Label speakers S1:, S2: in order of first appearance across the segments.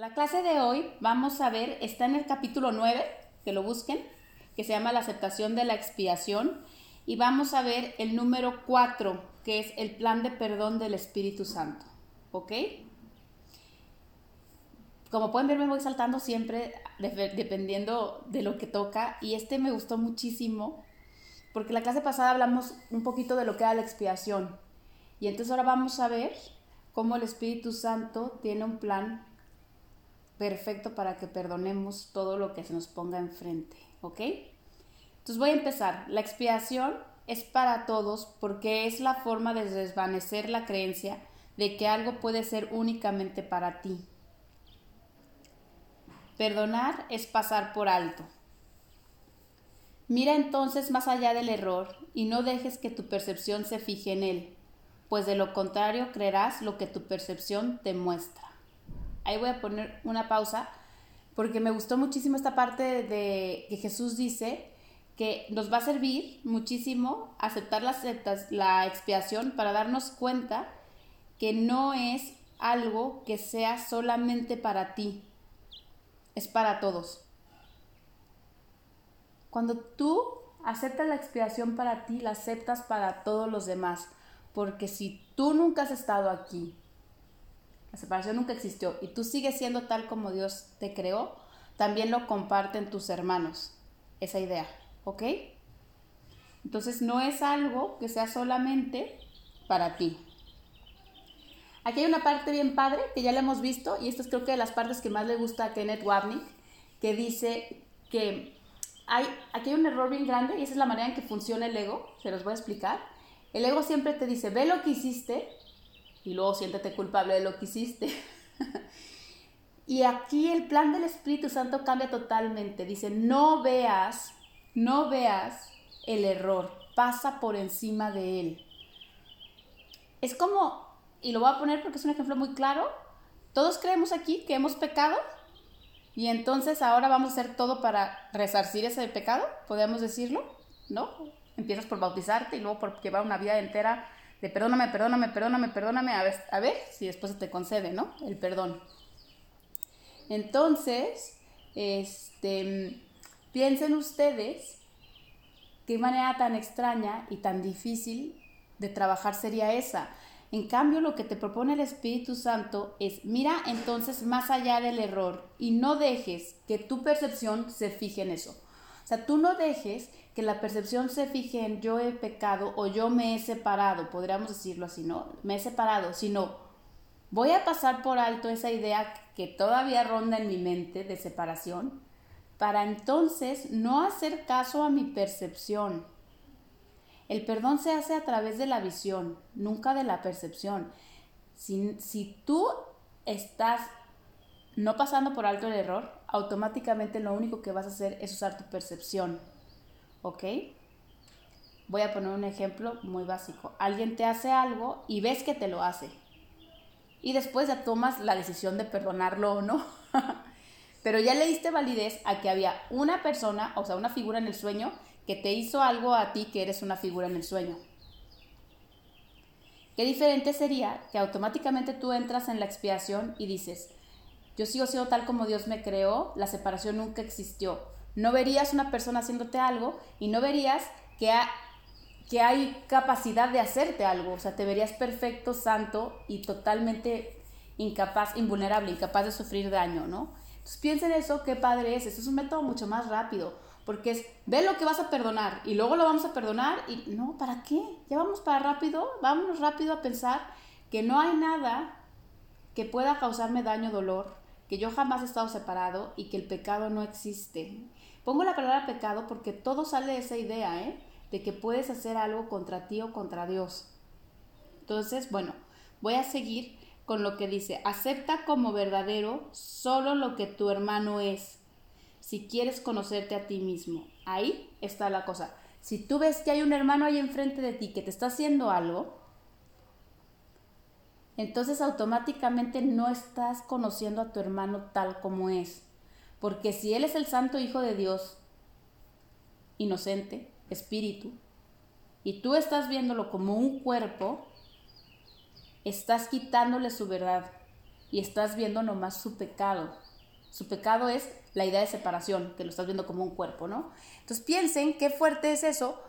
S1: La clase de hoy vamos a ver, está en el capítulo 9, que lo busquen, que se llama la aceptación de la expiación, y vamos a ver el número 4, que es el plan de perdón del Espíritu Santo. ¿Ok? Como pueden ver, me voy saltando siempre dependiendo de lo que toca, y este me gustó muchísimo, porque la clase pasada hablamos un poquito de lo que era la expiación, y entonces ahora vamos a ver cómo el Espíritu Santo tiene un plan perfecto para que perdonemos todo lo que se nos ponga enfrente, ¿ok? Entonces voy a empezar. La expiación es para todos porque es la forma de desvanecer la creencia de que algo puede ser únicamente para ti. Perdonar es pasar por alto. Mira entonces más allá del error y no dejes que tu percepción se fije en él, pues de lo contrario creerás lo que tu percepción te muestra ahí voy a poner una pausa porque me gustó muchísimo esta parte de que Jesús dice que nos va a servir muchísimo aceptar la, la expiación para darnos cuenta que no es algo que sea solamente para ti, es para todos. Cuando tú aceptas la expiación para ti, la aceptas para todos los demás, porque si tú nunca has estado aquí, la separación nunca existió y tú sigues siendo tal como Dios te creó, también lo comparten tus hermanos, esa idea, ¿ok? Entonces no es algo que sea solamente para ti. Aquí hay una parte bien padre que ya la hemos visto y esta es creo que de las partes que más le gusta a Kenneth Wapnick, que dice que hay, aquí hay un error bien grande y esa es la manera en que funciona el ego, se los voy a explicar. El ego siempre te dice, ve lo que hiciste y luego siéntete culpable de lo que hiciste. y aquí el plan del Espíritu Santo cambia totalmente. Dice, no veas, no veas el error, pasa por encima de él. Es como, y lo voy a poner porque es un ejemplo muy claro, todos creemos aquí que hemos pecado y entonces ahora vamos a hacer todo para resarcir ese pecado, podemos decirlo, ¿no? Empiezas por bautizarte y luego por llevar una vida entera de perdóname, perdóname, perdóname, perdóname, a ver, a ver si después se te concede, ¿no? El perdón. Entonces, este, piensen ustedes qué manera tan extraña y tan difícil de trabajar sería esa. En cambio, lo que te propone el Espíritu Santo es, mira entonces más allá del error y no dejes que tu percepción se fije en eso. O sea, tú no dejes que la percepción se fije en yo he pecado o yo me he separado, podríamos decirlo así, ¿no? Me he separado, sino voy a pasar por alto esa idea que todavía ronda en mi mente de separación para entonces no hacer caso a mi percepción. El perdón se hace a través de la visión, nunca de la percepción. Si, si tú estás no pasando por alto el error, automáticamente lo único que vas a hacer es usar tu percepción. ¿Ok? Voy a poner un ejemplo muy básico. Alguien te hace algo y ves que te lo hace. Y después ya tomas la decisión de perdonarlo o no. Pero ya le diste validez a que había una persona, o sea, una figura en el sueño, que te hizo algo a ti que eres una figura en el sueño. Qué diferente sería que automáticamente tú entras en la expiación y dices, yo sigo siendo tal como Dios me creó, la separación nunca existió no verías una persona haciéndote algo y no verías que, que hay capacidad de hacerte algo. O sea, te verías perfecto, santo y totalmente incapaz, invulnerable, incapaz de sufrir daño, ¿no? Entonces piensen eso, qué padre es. Eso es un método mucho más rápido. Porque es, ve lo que vas a perdonar y luego lo vamos a perdonar y no, ¿para qué? Ya vamos para rápido, vámonos rápido a pensar que no hay nada que pueda causarme daño, dolor, que yo jamás he estado separado y que el pecado no existe. Pongo la palabra pecado porque todo sale de esa idea, ¿eh? De que puedes hacer algo contra ti o contra Dios. Entonces, bueno, voy a seguir con lo que dice, acepta como verdadero solo lo que tu hermano es, si quieres conocerte a ti mismo. Ahí está la cosa. Si tú ves que hay un hermano ahí enfrente de ti que te está haciendo algo, entonces automáticamente no estás conociendo a tu hermano tal como es. Porque si Él es el santo Hijo de Dios, inocente, espíritu, y tú estás viéndolo como un cuerpo, estás quitándole su verdad. y estás viendo nomás su pecado. Su pecado es la idea de separación, que lo estás viendo como un cuerpo, ¿no? Entonces piensen qué fuerte es eso,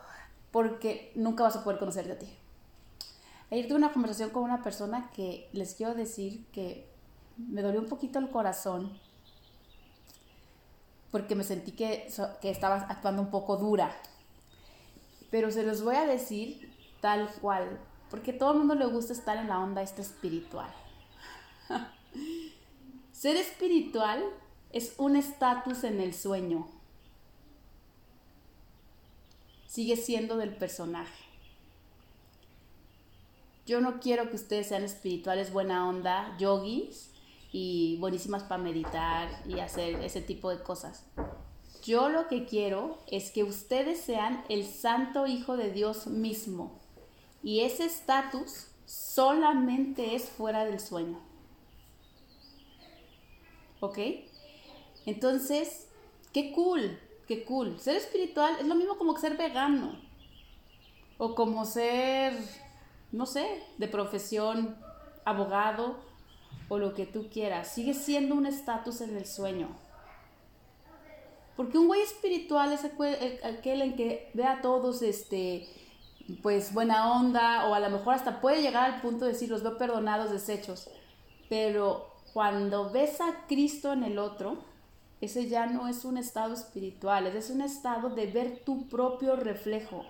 S1: porque nunca vas a poder conocerte a ti. Ayer tuve una conversación con una persona que les quiero decir que me dolió un poquito el corazón porque me sentí que, que estaba actuando un poco dura. Pero se los voy a decir tal cual, porque a todo el mundo le gusta estar en la onda esta espiritual. Ser espiritual es un estatus en el sueño. Sigue siendo del personaje. Yo no quiero que ustedes sean espirituales, buena onda, yogis y buenísimas para meditar y hacer ese tipo de cosas. Yo lo que quiero es que ustedes sean el santo hijo de Dios mismo. Y ese estatus solamente es fuera del sueño. ¿Ok? Entonces, qué cool, qué cool. Ser espiritual es lo mismo como ser vegano. O como ser, no sé, de profesión, abogado o lo que tú quieras. Sigue siendo un estatus en el sueño. Porque un güey espiritual es aquel en que ve a todos, este, pues buena onda, o a lo mejor hasta puede llegar al punto de decir, los veo perdonados, deshechos. Pero cuando ves a Cristo en el otro, ese ya no es un estado espiritual, es un estado de ver tu propio reflejo.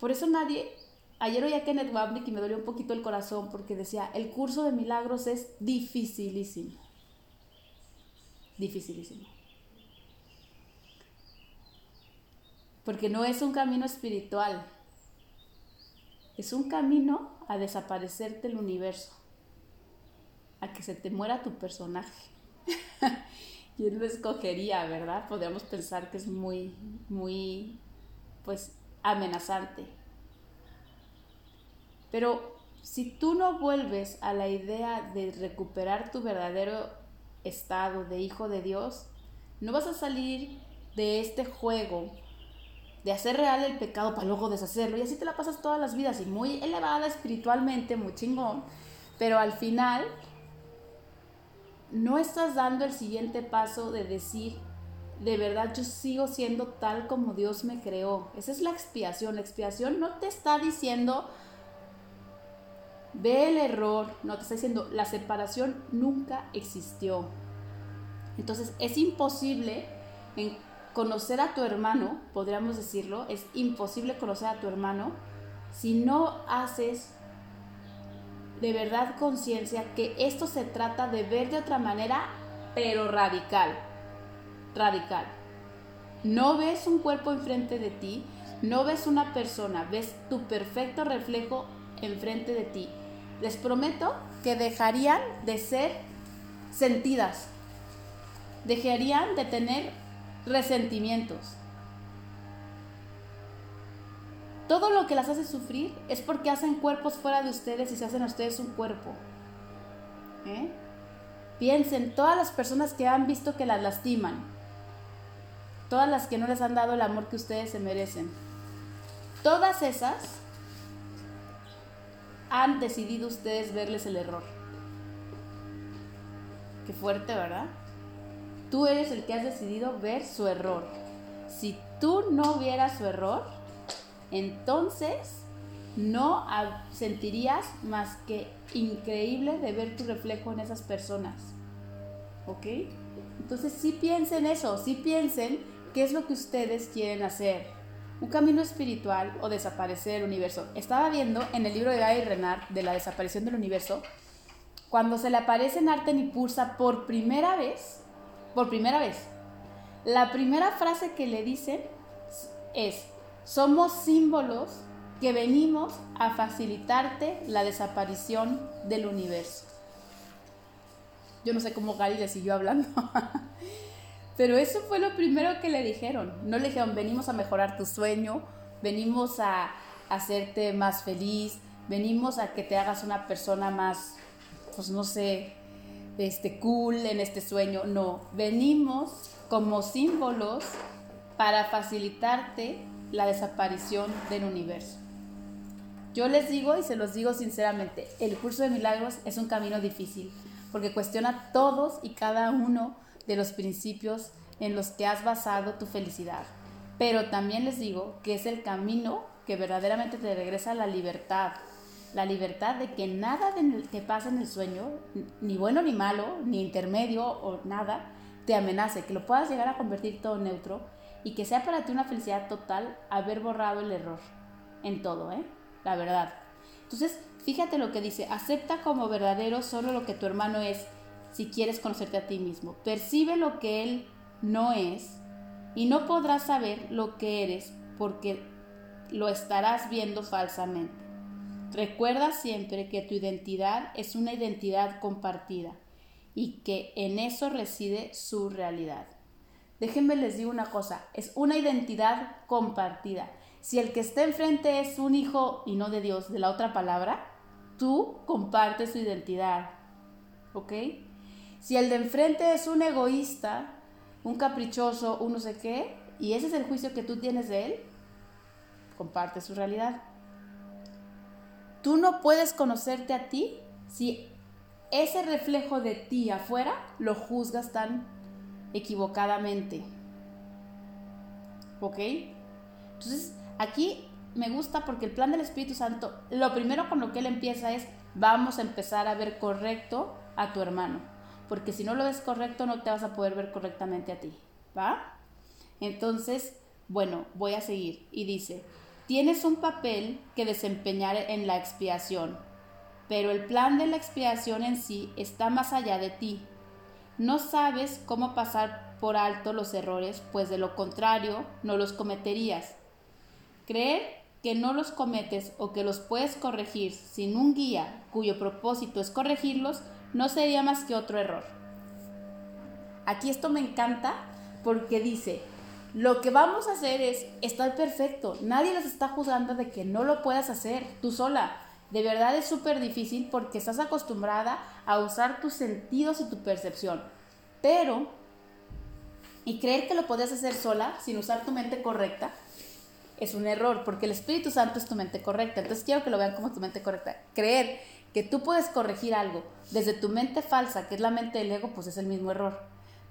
S1: Por eso nadie, ayer oí a Kenneth Wapnick y me dolió un poquito el corazón porque decía, el curso de milagros es dificilísimo. Dificilísimo. Porque no es un camino espiritual, es un camino a desaparecerte el universo a que se te muera tu personaje. y él lo escogería, ¿verdad? Podríamos pensar que es muy, muy, pues, amenazante. Pero si tú no vuelves a la idea de recuperar tu verdadero estado de hijo de Dios, no vas a salir de este juego de hacer real el pecado para luego deshacerlo y así te la pasas todas las vidas y muy elevada espiritualmente, muy chingón, pero al final no estás dando el siguiente paso de decir, de verdad yo sigo siendo tal como Dios me creó. Esa es la expiación. La expiación no te está diciendo, ve el error, no te está diciendo, la separación nunca existió. Entonces es imposible conocer a tu hermano, podríamos decirlo, es imposible conocer a tu hermano si no haces de verdad conciencia que esto se trata de ver de otra manera, pero radical. Radical. No ves un cuerpo enfrente de ti, no ves una persona, ves tu perfecto reflejo enfrente de ti. Les prometo que dejarían de ser sentidas, dejarían de tener resentimientos, Todo lo que las hace sufrir es porque hacen cuerpos fuera de ustedes y se hacen a ustedes un cuerpo. ¿Eh? Piensen, todas las personas que han visto que las lastiman, todas las que no les han dado el amor que ustedes se merecen, todas esas han decidido ustedes verles el error. Qué fuerte, ¿verdad? Tú eres el que has decidido ver su error. Si tú no vieras su error, entonces no sentirías más que increíble de ver tu reflejo en esas personas. ¿Ok? Entonces sí piensen eso, sí piensen qué es lo que ustedes quieren hacer. Un camino espiritual o desaparecer el universo. Estaba viendo en el libro de Guy Renard de la desaparición del universo, cuando se le aparece en Arten y Pursa por primera vez, por primera vez, la primera frase que le dicen es, somos símbolos que venimos a facilitarte la desaparición del universo. Yo no sé cómo Gary le siguió hablando, pero eso fue lo primero que le dijeron. No le dijeron, venimos a mejorar tu sueño, venimos a hacerte más feliz, venimos a que te hagas una persona más, pues no sé, este, cool en este sueño. No, venimos como símbolos para facilitarte la desaparición del universo. Yo les digo y se los digo sinceramente, el curso de milagros es un camino difícil porque cuestiona todos y cada uno de los principios en los que has basado tu felicidad. Pero también les digo que es el camino que verdaderamente te regresa la libertad. La libertad de que nada de que pasa en el sueño, ni bueno ni malo, ni intermedio o nada, te amenace, que lo puedas llegar a convertir todo neutro y que sea para ti una felicidad total haber borrado el error en todo, ¿eh? La verdad. Entonces, fíjate lo que dice, acepta como verdadero solo lo que tu hermano es si quieres conocerte a ti mismo. Percibe lo que él no es y no podrás saber lo que eres porque lo estarás viendo falsamente. Recuerda siempre que tu identidad es una identidad compartida y que en eso reside su realidad. Déjenme les digo una cosa, es una identidad compartida. Si el que está enfrente es un hijo y no de Dios, de la otra palabra, tú compartes su identidad. ¿Ok? Si el de enfrente es un egoísta, un caprichoso, un no sé qué, y ese es el juicio que tú tienes de él, comparte su realidad. Tú no puedes conocerte a ti si ese reflejo de ti afuera lo juzgas tan equivocadamente. ¿Ok? Entonces, aquí me gusta porque el plan del Espíritu Santo, lo primero con lo que él empieza es, vamos a empezar a ver correcto a tu hermano. Porque si no lo ves correcto, no te vas a poder ver correctamente a ti. ¿Va? Entonces, bueno, voy a seguir. Y dice, Tienes un papel que desempeñar en la expiación, pero el plan de la expiación en sí está más allá de ti. No sabes cómo pasar por alto los errores, pues de lo contrario no los cometerías. Creer que no los cometes o que los puedes corregir sin un guía cuyo propósito es corregirlos no sería más que otro error. Aquí esto me encanta porque dice, lo que vamos a hacer es estar perfecto. Nadie les está juzgando de que no lo puedas hacer tú sola. De verdad es súper difícil porque estás acostumbrada a usar tus sentidos y tu percepción. Pero, y creer que lo podías hacer sola sin usar tu mente correcta, es un error porque el Espíritu Santo es tu mente correcta. Entonces quiero que lo vean como tu mente correcta. Creer que tú puedes corregir algo desde tu mente falsa, que es la mente del ego, pues es el mismo error.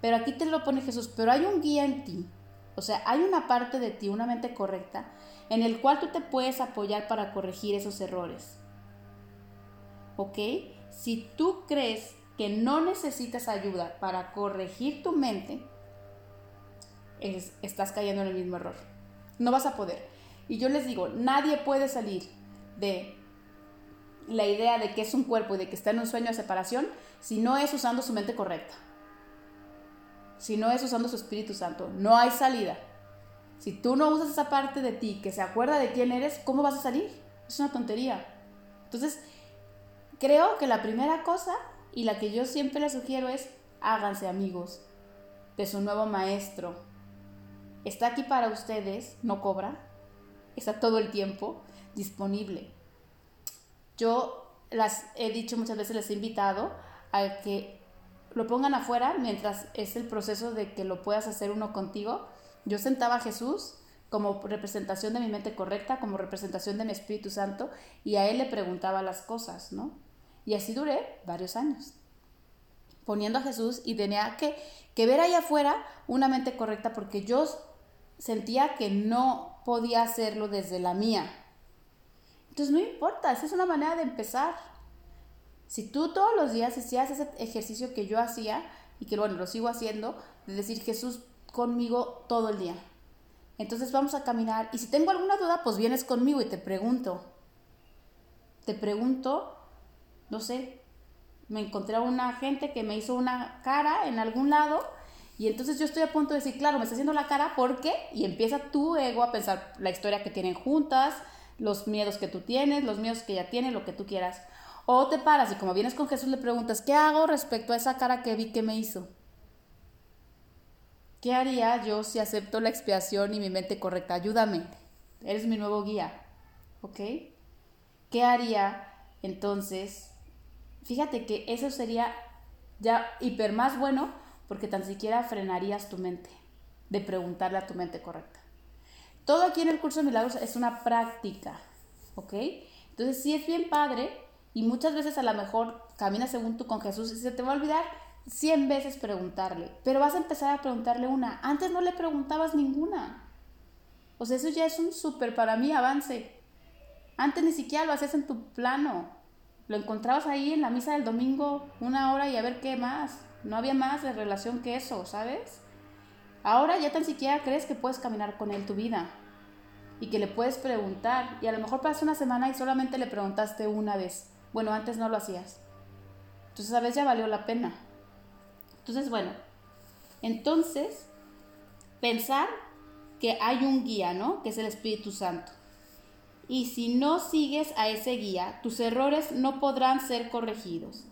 S1: Pero aquí te lo pone Jesús, pero hay un guía en ti o sea, hay una parte de ti, una mente correcta, en el cual tú te puedes apoyar para corregir esos errores. ¿Ok? Si tú crees que no necesitas ayuda para corregir tu mente, estás cayendo en el mismo error. No vas a poder. Y yo les digo, nadie puede salir de la idea de que es un cuerpo y de que está en un sueño de separación si no es usando su mente correcta si no es usando su Espíritu Santo. No hay salida. Si tú no usas esa parte de ti que se acuerda de quién eres, ¿cómo vas a salir? Es una tontería. Entonces, creo que la primera cosa y la que yo siempre les sugiero es háganse amigos de su nuevo maestro. Está aquí para ustedes, no cobra, está todo el tiempo disponible. Yo las he dicho muchas veces, les he invitado a que lo pongan afuera mientras es el proceso de que lo puedas hacer uno contigo. Yo sentaba a Jesús como representación de mi mente correcta, como representación de mi Espíritu Santo, y a Él le preguntaba las cosas, ¿no? Y así duré varios años, poniendo a Jesús y tenía que, que ver ahí afuera una mente correcta porque yo sentía que no podía hacerlo desde la mía. Entonces no importa, esa es una manera de empezar. Si tú todos los días hacías ese ejercicio que yo hacía y que bueno, lo sigo haciendo, de decir Jesús conmigo todo el día. Entonces vamos a caminar y si tengo alguna duda, pues vienes conmigo y te pregunto. Te pregunto, no sé, me encontré a una gente que me hizo una cara en algún lado y entonces yo estoy a punto de decir, claro, me está haciendo la cara, ¿por qué? Y empieza tu ego a pensar la historia que tienen juntas, los miedos que tú tienes, los miedos que ella tiene, lo que tú quieras. O te paras y como vienes con Jesús le preguntas, ¿qué hago respecto a esa cara que vi que me hizo? ¿Qué haría yo si acepto la expiación y mi mente correcta? Ayúdame. Eres mi nuevo guía. ¿Ok? ¿Qué haría entonces? Fíjate que eso sería ya hiper más bueno porque tan siquiera frenarías tu mente de preguntarle a tu mente correcta. Todo aquí en el curso de milagros es una práctica. ¿Ok? Entonces sí es bien padre y muchas veces a lo mejor caminas según tú con Jesús y se te va a olvidar 100 veces preguntarle, pero vas a empezar a preguntarle una. Antes no le preguntabas ninguna. O sea, eso ya es un súper para mí avance. Antes ni siquiera lo hacías en tu plano. Lo encontrabas ahí en la misa del domingo una hora y a ver qué más. No había más de relación que eso, ¿sabes? Ahora ya tan siquiera crees que puedes caminar con él tu vida y que le puedes preguntar y a lo mejor pasa una semana y solamente le preguntaste una vez. Bueno, antes no lo hacías. Entonces a veces ya valió la pena. Entonces, bueno, entonces pensar que hay un guía, ¿no? Que es el Espíritu Santo. Y si no sigues a ese guía, tus errores no podrán ser corregidos.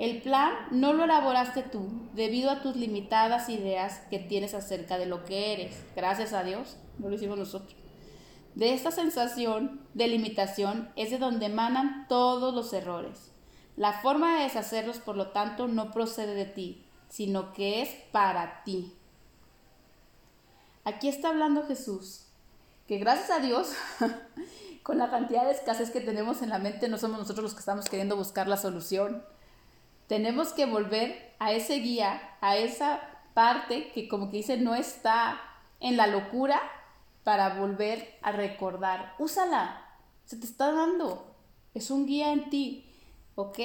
S1: El plan no lo elaboraste tú debido a tus limitadas ideas que tienes acerca de lo que eres. Gracias a Dios, no lo hicimos nosotros. De esta sensación de limitación es de donde emanan todos los errores. La forma de deshacerlos, por lo tanto, no procede de ti, sino que es para ti. Aquí está hablando Jesús, que gracias a Dios, con la cantidad de escasez que tenemos en la mente, no somos nosotros los que estamos queriendo buscar la solución tenemos que volver a ese guía, a esa parte que como que dice no está en la locura para volver a recordar. Úsala, se te está dando. Es un guía en ti, ¿ok?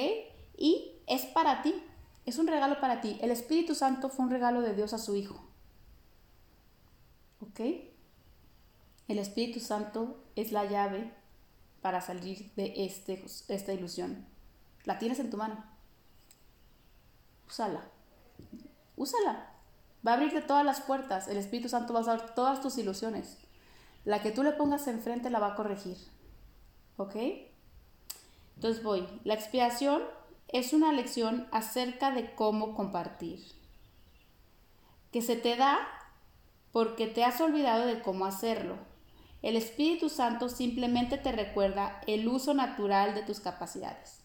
S1: Y es para ti, es un regalo para ti. El Espíritu Santo fue un regalo de Dios a su Hijo. ¿Ok? El Espíritu Santo es la llave para salir de este, esta ilusión. La tienes en tu mano úsala. Úsala. Va a abrirte todas las puertas. El Espíritu Santo va a usar todas tus ilusiones. La que tú le pongas enfrente la va a corregir. ¿Ok? Entonces voy. La expiación es una lección acerca de cómo compartir. Que se te da porque te has olvidado de cómo hacerlo. El Espíritu Santo simplemente te recuerda el uso natural de tus capacidades.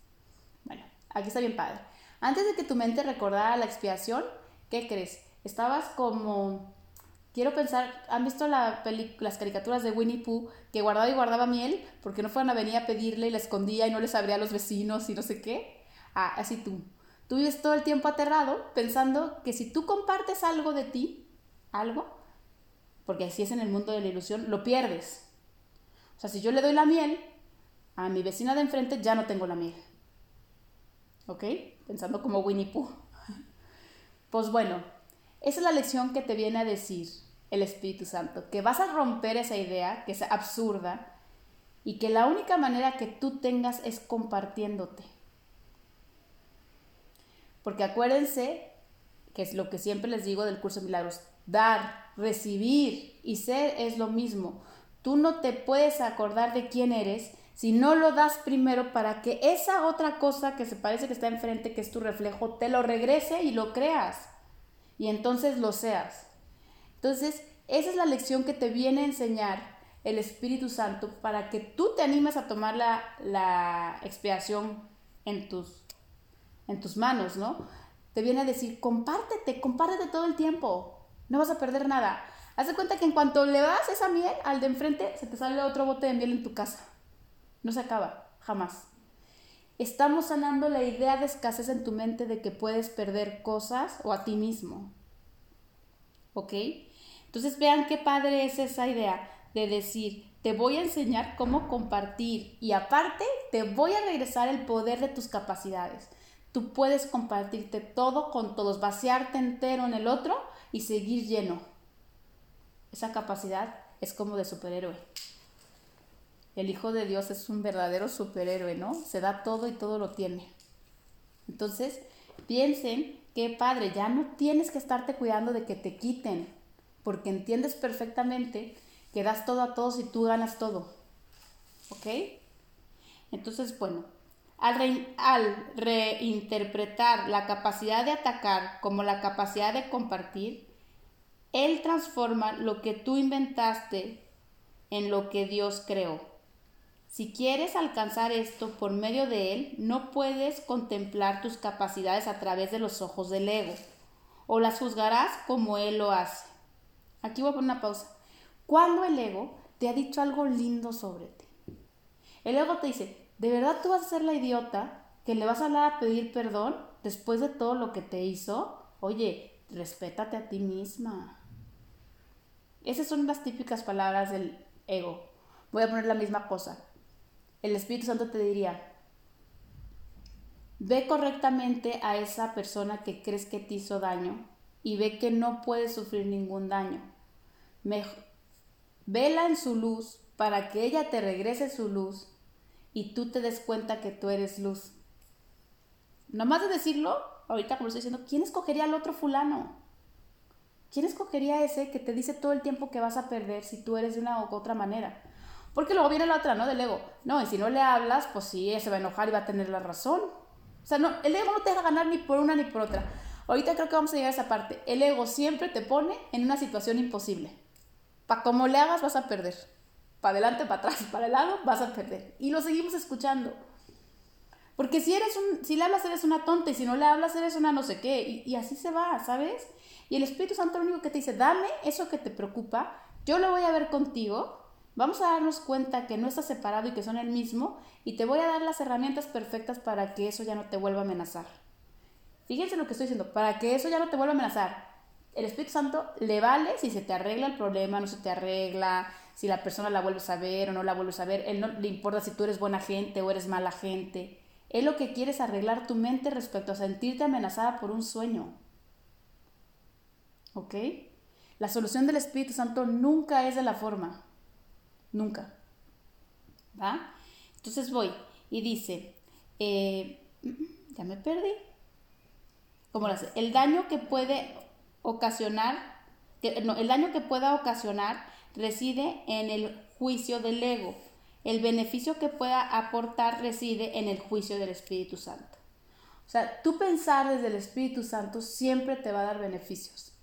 S1: Bueno, aquí está bien padre. Antes de que tu mente recordara la expiación, ¿qué crees? Estabas como... Quiero pensar, ¿han visto la las caricaturas de Winnie Pooh que guardaba y guardaba miel porque no fueron a venir a pedirle y la escondía y no les abría a los vecinos y no sé qué? Ah, así tú. Tú vives todo el tiempo aterrado pensando que si tú compartes algo de ti, algo, porque así es en el mundo de la ilusión, lo pierdes. O sea, si yo le doy la miel a mi vecina de enfrente, ya no tengo la miel. ¿Ok? Pensando como Winnie Pooh. Pues bueno, esa es la lección que te viene a decir el Espíritu Santo, que vas a romper esa idea que es absurda y que la única manera que tú tengas es compartiéndote. Porque acuérdense que es lo que siempre les digo del curso de milagros, dar, recibir y ser es lo mismo. Tú no te puedes acordar de quién eres si no lo das primero para que esa otra cosa que se parece que está enfrente, que es tu reflejo, te lo regrese y lo creas. Y entonces lo seas. Entonces, esa es la lección que te viene a enseñar el Espíritu Santo para que tú te animes a tomar la, la expiación en tus, en tus manos, ¿no? Te viene a decir, compártete, compártete todo el tiempo. No vas a perder nada. Haz de cuenta que en cuanto le das esa miel al de enfrente, se te sale otro bote de miel en tu casa. No se acaba, jamás. Estamos sanando la idea de escasez en tu mente de que puedes perder cosas o a ti mismo. ¿Ok? Entonces vean qué padre es esa idea de decir, te voy a enseñar cómo compartir y aparte te voy a regresar el poder de tus capacidades. Tú puedes compartirte todo con todos, vaciarte entero en el otro y seguir lleno. Esa capacidad es como de superhéroe. El Hijo de Dios es un verdadero superhéroe, ¿no? Se da todo y todo lo tiene. Entonces, piensen que padre, ya no tienes que estarte cuidando de que te quiten, porque entiendes perfectamente que das todo a todos y tú ganas todo. ¿Ok? Entonces, bueno, al, al reinterpretar la capacidad de atacar como la capacidad de compartir, Él transforma lo que tú inventaste en lo que Dios creó. Si quieres alcanzar esto por medio de él, no puedes contemplar tus capacidades a través de los ojos del ego, o las juzgarás como él lo hace. Aquí voy a poner una pausa. ¿Cuándo el ego te ha dicho algo lindo sobre ti? El ego te dice, ¿De verdad tú vas a ser la idiota que le vas a hablar a pedir perdón después de todo lo que te hizo? Oye, respétate a ti misma. Esas son las típicas palabras del ego. Voy a poner la misma cosa. El Espíritu Santo te diría, ve correctamente a esa persona que crees que te hizo daño y ve que no puede sufrir ningún daño. vela en su luz para que ella te regrese su luz y tú te des cuenta que tú eres luz. Nomás de decirlo, ahorita como estoy diciendo, ¿quién escogería al otro fulano? ¿Quién escogería ese que te dice todo el tiempo que vas a perder si tú eres de una u otra manera? Porque luego viene la otra, ¿no? Del ego. No, y si no le hablas, pues sí, se va a enojar y va a tener la razón. O sea, no, el ego no te deja ganar ni por una ni por otra. Ahorita creo que vamos a llegar a esa parte. El ego siempre te pone en una situación imposible. Para como le hagas, vas a perder. Para adelante, para atrás, para el lado, vas a perder. Y lo seguimos escuchando. Porque si eres un, si le hablas eres una tonta y si no le hablas eres una no sé qué. Y, así se va, ¿sabes? Y el Espíritu Santo lo único que te dice, dame eso que te preocupa, yo lo voy a ver contigo, vamos a darnos cuenta que no estás separado y que son el mismo, y te voy a dar las herramientas perfectas para que eso ya no te vuelva a amenazar. Fíjense lo que estoy diciendo, para que eso ya no te vuelva a amenazar. El Espíritu Santo le vale si se te arregla el problema, no se te arregla, si la persona la vuelves a ver o no la vuelves a ver. Él no le importa si tú eres buena gente o eres mala gente. Él lo que quiere es arreglar tu mente respecto a sentirte amenazada por un sueño. ¿Ok? La solución del Espíritu Santo nunca es de la forma. Nunca. ¿Va? Entonces voy y dice, eh, ya me perdí. ¿Cómo lo hace? El daño que puede ocasionar, no, el daño que pueda ocasionar reside en el juicio del ego. El beneficio que pueda aportar reside en el juicio del Espíritu Santo. O sea, tú pensar desde el Espíritu Santo siempre te va a dar beneficios.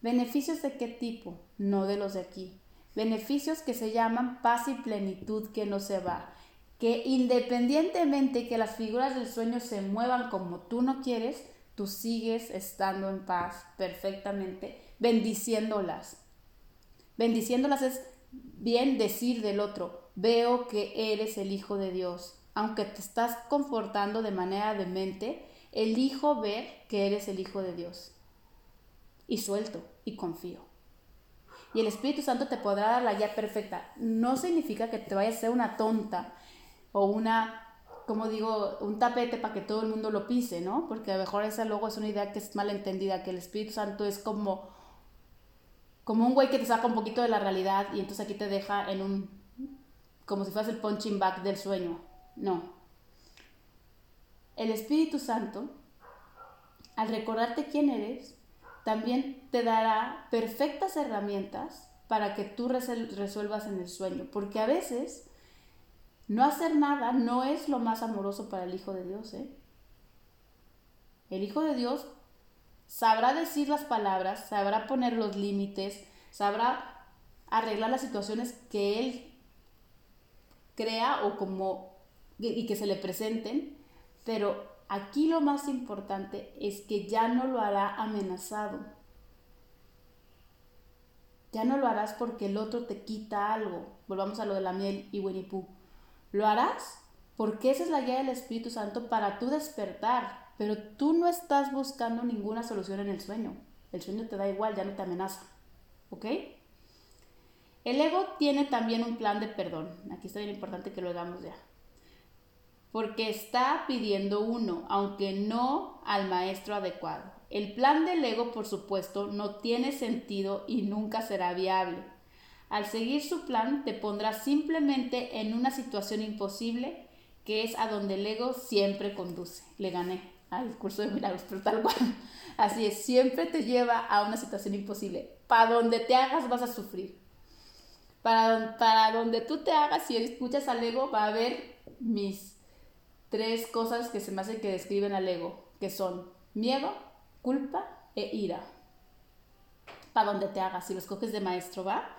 S1: ¿Beneficios de qué tipo? No de los de aquí. Beneficios que se llaman paz y plenitud que no se va. Que independientemente que las figuras del sueño se muevan como tú no quieres, tú sigues estando en paz perfectamente, bendiciéndolas. Bendiciéndolas es bien decir del otro, veo que eres el Hijo de Dios. Aunque te estás confortando de manera demente, elijo ver que eres el Hijo de Dios y suelto y confío. Y el Espíritu Santo te podrá dar la guía perfecta. No significa que te vayas a ser una tonta o una, como digo, un tapete para que todo el mundo lo pise, ¿no? Porque a lo mejor esa luego es una idea que es mal entendida, que el Espíritu Santo es como, como un güey que te saca un poquito de la realidad y entonces aquí te deja en un, como si fuese el punching back del sueño. No. El Espíritu Santo, al recordarte quién eres, también te dará perfectas herramientas para que tú resuelvas en el sueño, porque a veces no hacer nada no es lo más amoroso para el Hijo de Dios. ¿eh? El Hijo de Dios sabrá decir las palabras, sabrá poner los límites, sabrá arreglar las situaciones que Él crea o como y que se le presenten, pero Aquí lo más importante es que ya no lo hará amenazado. Ya no lo harás porque el otro te quita algo. Volvamos a lo de la miel y Winnie. Lo harás porque esa es la guía del Espíritu Santo para tu despertar. Pero tú no estás buscando ninguna solución en el sueño. El sueño te da igual, ya no te amenaza. ¿Ok? El ego tiene también un plan de perdón. Aquí está bien importante que lo hagamos ya porque está pidiendo uno, aunque no al maestro adecuado. El plan del ego, por supuesto, no tiene sentido y nunca será viable. Al seguir su plan, te pondrás simplemente en una situación imposible, que es a donde el ego siempre conduce. Le gané al curso de milagros, pero tal cual. Así es, siempre te lleva a una situación imposible. Para donde te hagas vas a sufrir. Para, para donde tú te hagas, si escuchas al ego, va a haber mis tres cosas que se me hace que describen al ego, que son miedo, culpa e ira. Para donde te hagas, si lo escoges de maestro, ¿va?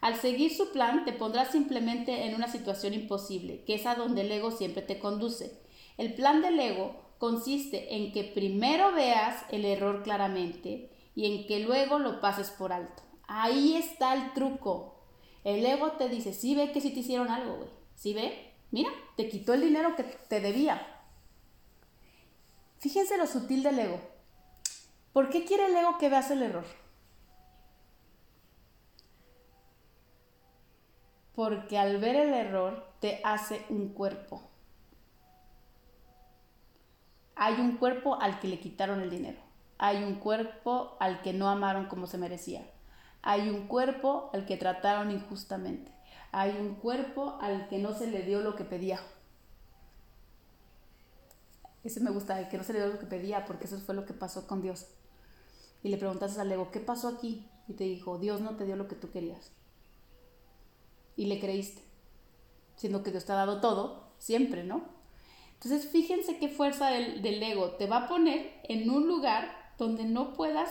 S1: Al seguir su plan, te pondrás simplemente en una situación imposible, que es a donde el ego siempre te conduce. El plan del ego consiste en que primero veas el error claramente y en que luego lo pases por alto. Ahí está el truco. El ego te dice, sí ve que sí te hicieron algo, güey. ¿Sí ve? Mira, te quitó el dinero que te debía. Fíjense lo sutil del ego. ¿Por qué quiere el ego que veas el error? Porque al ver el error te hace un cuerpo. Hay un cuerpo al que le quitaron el dinero. Hay un cuerpo al que no amaron como se merecía. Hay un cuerpo al que trataron injustamente. Hay un cuerpo al que no se le dio lo que pedía. Ese me gusta, el que no se le dio lo que pedía, porque eso fue lo que pasó con Dios. Y le preguntaste al ego, ¿qué pasó aquí? Y te dijo, Dios no te dio lo que tú querías. Y le creíste, siendo que Dios te ha dado todo, siempre, ¿no? Entonces fíjense qué fuerza del, del ego te va a poner en un lugar donde no puedas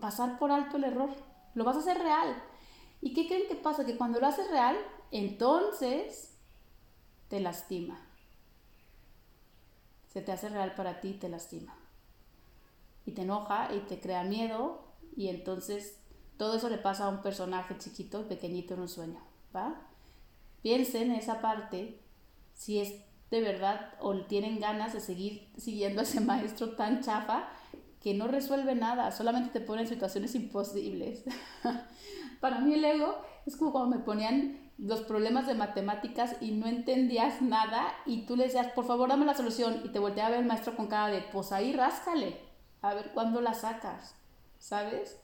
S1: pasar por alto el error. Lo vas a hacer real. ¿Y qué creen que pasa? Que cuando lo haces real, entonces te lastima. Se te hace real para ti te lastima. Y te enoja y te crea miedo y entonces todo eso le pasa a un personaje chiquito, pequeñito en un sueño, ¿va? Piensen en esa parte si es de verdad o tienen ganas de seguir siguiendo a ese maestro tan chafa que no resuelve nada, solamente te pone en situaciones imposibles. Para mí el ego es como cuando me ponían los problemas de matemáticas y no entendías nada y tú le decías, por favor, dame la solución y te volteaba a ver el maestro con cara de, pues ahí ráscale, a ver cuándo la sacas, ¿sabes?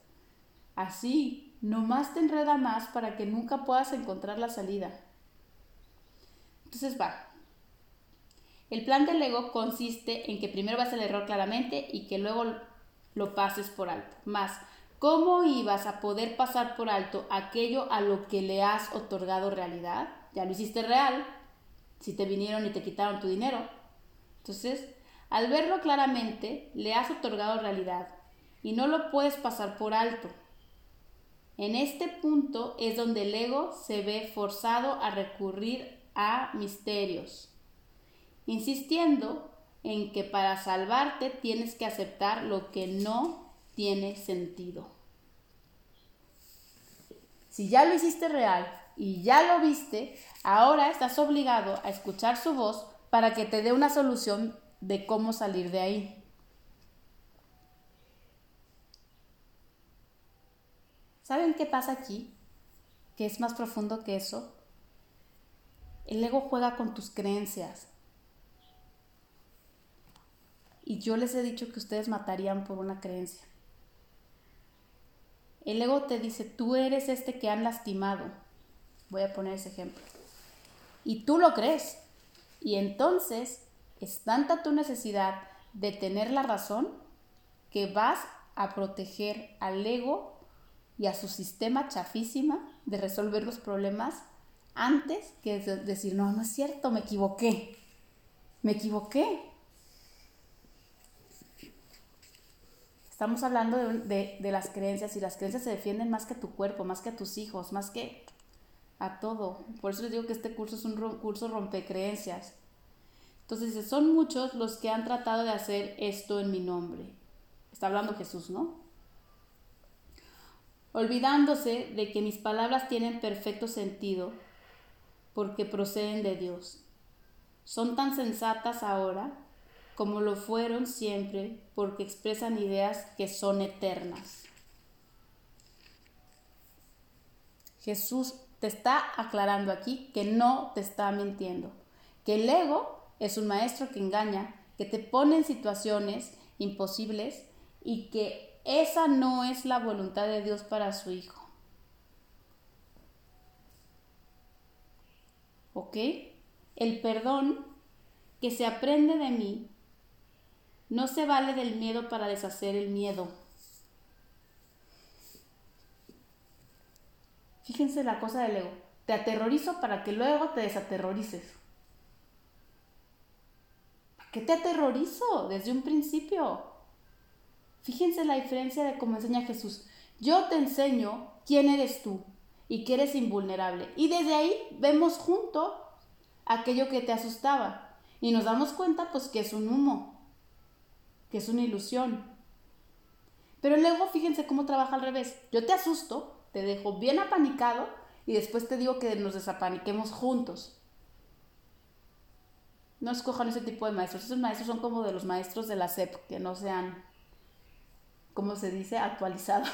S1: Así, nomás te enreda más para que nunca puedas encontrar la salida. Entonces va. El plan del ego consiste en que primero vas el error claramente y que luego lo pases por alto. Más, ¿cómo ibas a poder pasar por alto aquello a lo que le has otorgado realidad? Ya lo hiciste real, si te vinieron y te quitaron tu dinero. Entonces, al verlo claramente, le has otorgado realidad y no lo puedes pasar por alto. En este punto es donde el ego se ve forzado a recurrir a misterios, insistiendo en que para salvarte tienes que aceptar lo que no tiene sentido. Si ya lo hiciste real y ya lo viste, ahora estás obligado a escuchar su voz para que te dé una solución de cómo salir de ahí. ¿Saben qué pasa aquí? Que es más profundo que eso. El ego juega con tus creencias, y yo les he dicho que ustedes matarían por una creencia. El ego te dice, tú eres este que han lastimado. Voy a poner ese ejemplo. Y tú lo crees. Y entonces es tanta tu necesidad de tener la razón que vas a proteger al ego y a su sistema chafísima de resolver los problemas antes que decir, no, no es cierto, me equivoqué. Me equivoqué. Estamos hablando de, las creencias y las creencias se defienden más que a tu cuerpo, más que a tus hijos, más que a todo. Por eso les digo que este curso es un curso rompecreencias. Entonces, son muchos los que han tratado de hacer esto en mi nombre. Está hablando Jesús, ¿no? Olvidándose de que mis palabras tienen perfecto sentido porque proceden de Dios. Son tan sensatas ahora como lo fueron siempre, porque expresan ideas que son eternas. Jesús te está aclarando aquí que no te está mintiendo, que el ego es un maestro que engaña, que te pone en situaciones imposibles y que esa no es la voluntad de Dios para su hijo. ¿Ok? El perdón que se aprende de mí no se vale del miedo para deshacer el miedo. Fíjense la cosa del ego. Te aterrorizo para que luego te desaterrorices. ¿Para qué te aterrorizo desde un principio? Fíjense la diferencia de cómo enseña Jesús. Yo te enseño quién eres tú y que eres invulnerable. Y desde ahí vemos junto aquello que te asustaba. Y nos damos cuenta pues que es un humo que es una ilusión. Pero luego fíjense cómo trabaja al revés. Yo te asusto, te dejo bien apanicado y después te digo que nos desapaniquemos juntos. No escojan ese tipo de maestros. Esos maestros son como de los maestros de la SEP, que no sean, ¿cómo se dice? Actualizado.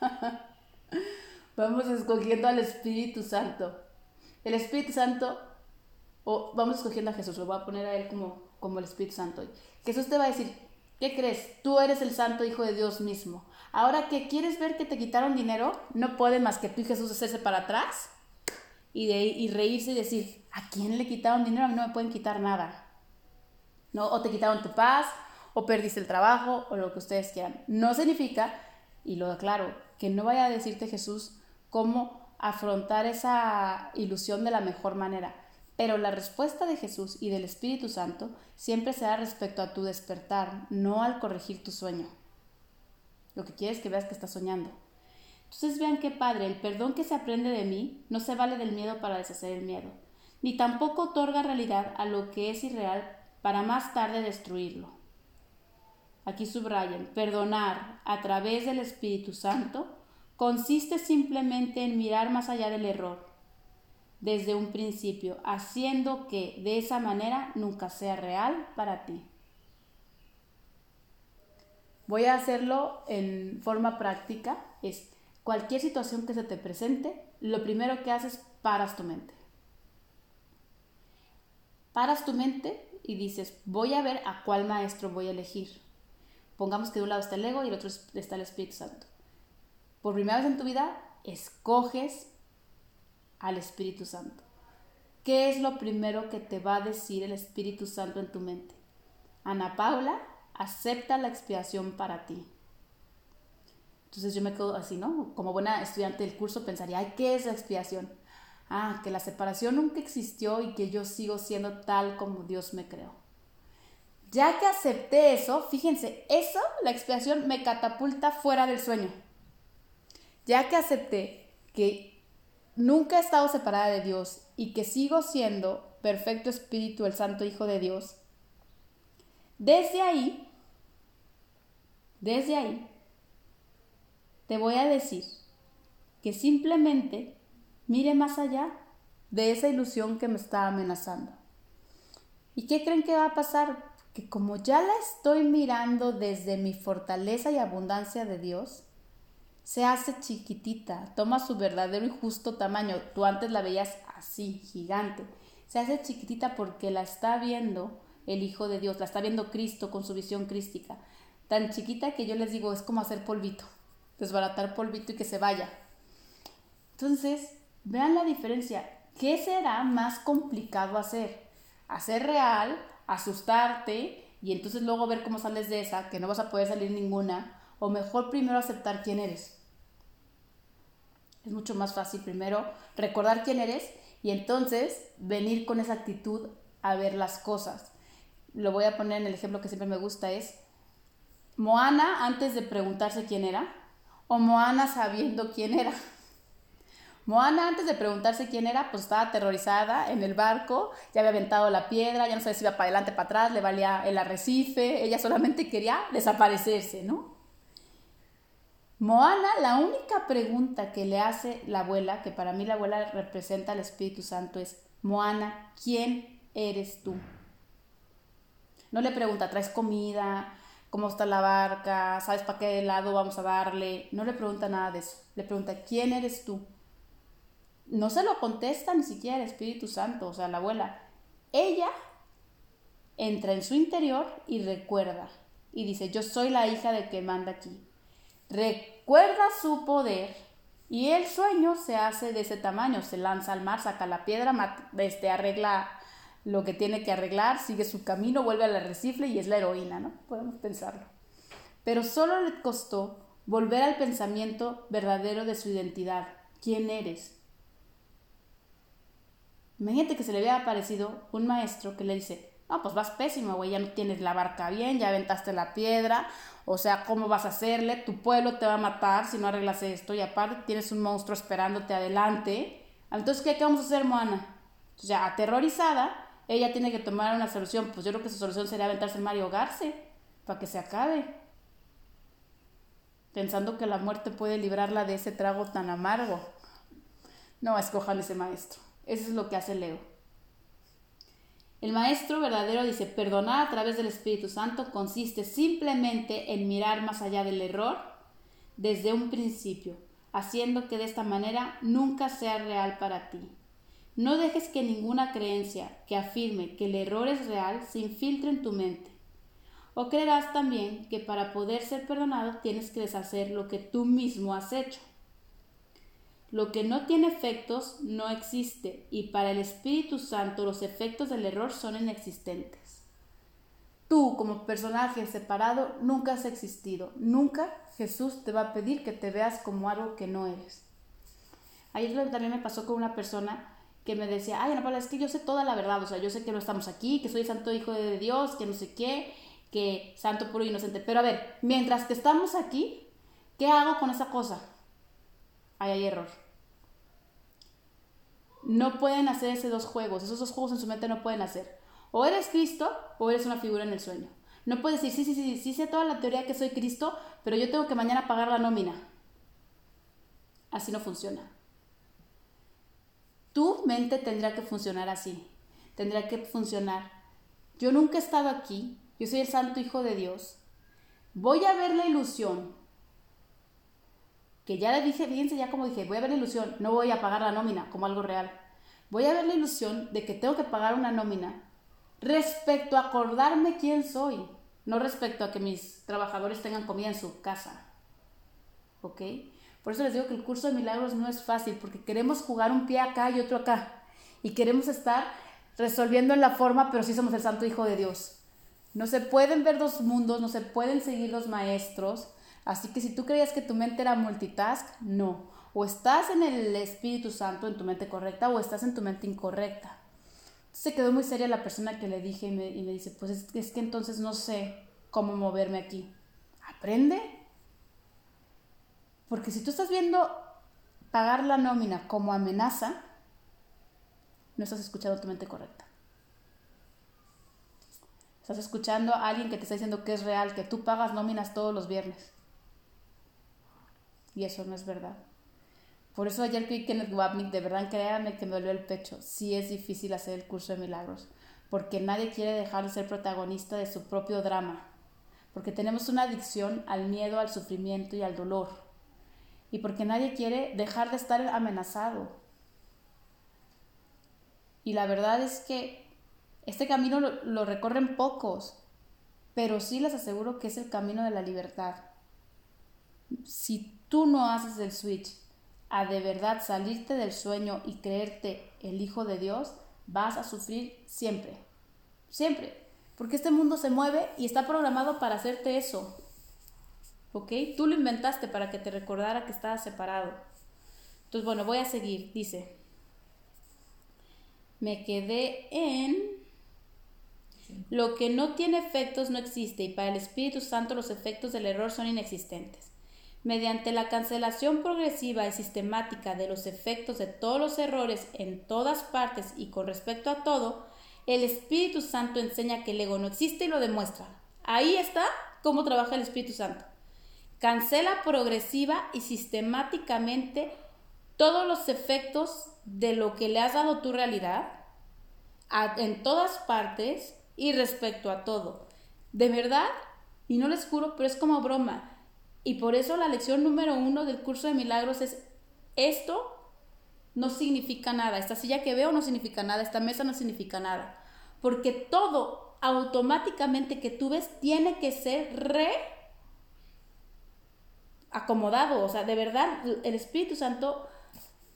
S1: vamos escogiendo al Espíritu Santo. El Espíritu Santo, o vamos escogiendo a Jesús, lo voy a poner a él como, como el Espíritu Santo. Jesús te va a decir, ¿qué crees? Tú eres el Santo Hijo de Dios mismo. Ahora que quieres ver que te quitaron dinero, no puede más que tú Jesús hacerse para atrás y, de, y reírse y decir, ¿a quién le quitaron dinero? A mí no me pueden quitar nada. ¿No? O te quitaron tu paz, o perdiste el trabajo, o lo que ustedes quieran. No significa, y lo aclaro, que no vaya a decirte Jesús cómo afrontar esa ilusión de la mejor manera. Pero la respuesta de Jesús y del Espíritu Santo siempre será respecto a tu despertar, no al corregir tu sueño. Lo que quieres que veas que estás soñando. Entonces vean qué padre, el perdón que se aprende de mí no se vale del miedo para deshacer el miedo, ni tampoco otorga realidad a lo que es irreal para más tarde destruirlo. Aquí subrayen, perdonar a través del Espíritu Santo consiste simplemente en mirar más allá del error desde un principio, haciendo que de esa manera nunca sea real para ti. Voy a hacerlo en forma práctica, es cualquier situación que se te presente, lo primero que haces, paras tu mente. Paras tu mente y dices, voy a ver a cuál maestro voy a elegir. Pongamos que de un lado está el ego y del otro está el Espíritu Santo. Por primera vez en tu vida, escoges al Espíritu Santo. ¿Qué es lo primero que te va a decir el Espíritu Santo en tu mente? Ana Paula, acepta la expiación para ti. Entonces yo me quedo así, ¿no? Como buena estudiante del curso pensaría, ay, ¿qué es la expiación? Ah, que la separación nunca existió y que yo sigo siendo tal como Dios me creó. Ya que acepté eso, fíjense, eso, la expiación, me catapulta fuera del sueño. Ya que acepté que nunca he estado separada de Dios y que sigo siendo perfecto espíritu, el santo Hijo de Dios, desde ahí, desde ahí, te voy a decir que simplemente mire más allá de esa ilusión que me está amenazando. ¿Y qué creen que va a pasar? Que como ya la estoy mirando desde mi fortaleza y abundancia de Dios, se hace chiquitita, toma su verdadero y justo tamaño. Tú antes la veías así, gigante. Se hace chiquitita porque la está viendo el Hijo de Dios, la está viendo Cristo con su visión crística. Tan chiquita que yo les digo, es como hacer polvito desbaratar polvito y que se vaya. Entonces, vean la diferencia. ¿Qué será más complicado hacer? Hacer real, asustarte y entonces luego ver cómo sales de esa, que no vas a poder salir ninguna, o mejor primero aceptar quién eres. Es mucho más fácil primero recordar quién eres y entonces venir con esa actitud a ver las cosas. Lo voy a poner en el ejemplo que siempre me gusta es Moana antes de preguntarse quién era, o Moana sabiendo quién era. Moana, antes de preguntarse quién era, pues estaba aterrorizada en el barco, ya había aventado la piedra, ya no sabía si iba para adelante, para atrás, le valía el arrecife, ella solamente quería desaparecerse, ¿no? Moana, la única pregunta que le hace la abuela, que para mí la abuela representa al Espíritu Santo, es, Moana, ¿quién eres tú? No le pregunta, ¿traes comida? cómo está la barca, sabes para qué lado vamos a darle. No le pregunta nada de eso. Le pregunta, ¿quién eres tú? No se lo contesta ni siquiera el Espíritu Santo, o sea, la abuela. Ella entra en su interior y recuerda. Y dice, yo soy la hija de que manda aquí. Recuerda su poder y el sueño se hace de ese tamaño. Se lanza al mar, saca la piedra, este, arregla lo que tiene que arreglar, sigue su camino, vuelve al arrecife y es la heroína, ¿no? Podemos pensarlo. Pero solo le costó volver al pensamiento verdadero de su identidad. ¿Quién eres? Imagínate que se le había aparecido un maestro que le dice, no, pues vas pésimo, güey, ya no tienes la barca bien, ya aventaste la piedra, o sea, ¿cómo vas a hacerle? Tu pueblo te va a matar si no arreglas esto, y aparte tienes un monstruo esperándote adelante. Entonces, ¿qué, qué vamos a hacer, Moana? ya aterrorizada, ella tiene que tomar una solución. Pues yo creo que su solución sería aventarse el mar y ahogarse para que se acabe. Pensando que la muerte puede librarla de ese trago tan amargo. no escojan ese maestro. Eso es lo que hace Leo. El maestro verdadero dice, perdonar a través del Espíritu Santo consiste simplemente en mirar más allá del error desde un principio, haciendo que de esta manera nunca sea real para ti. No dejes que ninguna creencia que afirme que el error es real se infiltre en tu mente. O creerás también que para poder ser perdonado tienes que deshacer lo que tú mismo has hecho. Lo que no tiene efectos no existe y para el Espíritu Santo los efectos del error son inexistentes. Tú como personaje separado nunca has existido. Nunca Jesús te va a pedir que te veas como algo que no eres. Ayer también me pasó con una persona que me decía, ay Ana Paula, es que yo sé toda la verdad, o sea, yo sé que no estamos aquí, que soy santo hijo de Dios, que no sé qué, que santo puro e inocente. Pero a ver, mientras que estamos aquí, ¿qué hago con esa cosa? Ahí hay error. No pueden hacer esos dos juegos, esos dos juegos en su mente no pueden hacer. O eres Cristo o eres una figura en el sueño. No puedes decir, sí, sí, sí, sí sé toda la teoría que soy Cristo, pero yo tengo que mañana pagar la nómina. Así no funciona. Tu mente tendrá que funcionar así. Tendrá que funcionar. Yo nunca he estado aquí. Yo soy el santo hijo de Dios. Voy a ver la ilusión que ya le dije, fíjense ya como dije, voy a ver la ilusión, no voy a pagar la nómina como algo real. Voy a ver la ilusión de que tengo que pagar una nómina respecto a acordarme quién soy, no respecto a que mis trabajadores tengan comida en su casa. ¿Ok? Por eso les digo que el curso de milagros no es fácil, porque queremos jugar un pie acá y otro acá. Y queremos estar resolviendo en la forma, pero sí somos el santo hijo de Dios. No se pueden ver dos mundos, no se pueden seguir los maestros, Así que si tú creías que tu mente era multitask, no. O estás en el Espíritu Santo, en tu mente correcta, o estás en tu mente incorrecta. Se quedó muy seria la persona que le dije y me, dice, pues es, es que entonces no sé cómo moverme aquí. Aprende. Porque si tú estás viendo pagar la nómina como amenaza, no estás escuchando tu mente correcta. Estás escuchando a alguien que te está diciendo que es real, que tú pagas nóminas todos los viernes. Y eso no es verdad. Por eso ayer que Kenneth Wapnick, de verdad créanme que me dolió el pecho. Sí es difícil hacer el curso de milagros, porque nadie quiere dejar de ser protagonista de su propio drama, porque tenemos una adicción al miedo, al sufrimiento y al dolor, y porque nadie quiere dejar de estar amenazado. Y la verdad es que este camino lo, lo recorren pocos, pero sí les aseguro que es el camino de la libertad. Si tú no haces el switch a de verdad salirte del sueño y creerte el Hijo de Dios, vas a sufrir siempre. Siempre. Porque este mundo se mueve y está programado para hacerte eso. ¿Ok? Tú lo inventaste para que te recordara que estabas separado. Entonces, bueno, voy a seguir. Dice, me quedé en... Lo que no tiene efectos no existe y para el Espíritu Santo los efectos del error son inexistentes. Mediante la cancelación progresiva y sistemática de los efectos de todos los errores en todas partes y con respecto a todo, el Espíritu Santo enseña que el ego no existe y lo demuestra. Ahí está cómo trabaja el Espíritu Santo. Cancela progresiva y sistemáticamente todos los efectos de lo que le has dado tu realidad en todas partes y respecto a todo. De verdad, y no les juro, pero es como broma. Y por eso la lección número uno del curso de milagros es esto no significa nada. Esta silla que veo no significa nada. Esta mesa no significa nada. Porque todo automáticamente que tú ves tiene que ser re acomodado. O sea, de verdad, el Espíritu Santo,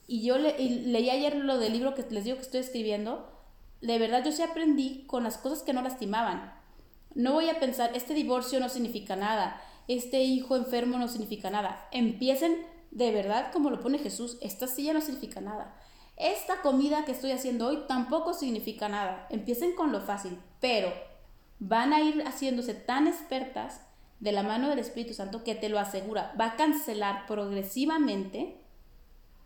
S1: y yo leí ayer lo del libro que les digo que estoy escribiendo, de verdad yo sí aprendí con las cosas que no lastimaban. No voy a pensar, este divorcio no significa nada, este hijo enfermo no significa nada. Empiecen de verdad como lo pone Jesús, esta silla no significa nada. Esta comida que estoy haciendo hoy tampoco significa nada. Empiecen con lo fácil, pero van a ir haciéndose tan expertas de la mano del Espíritu Santo que te lo asegura, va a cancelar progresivamente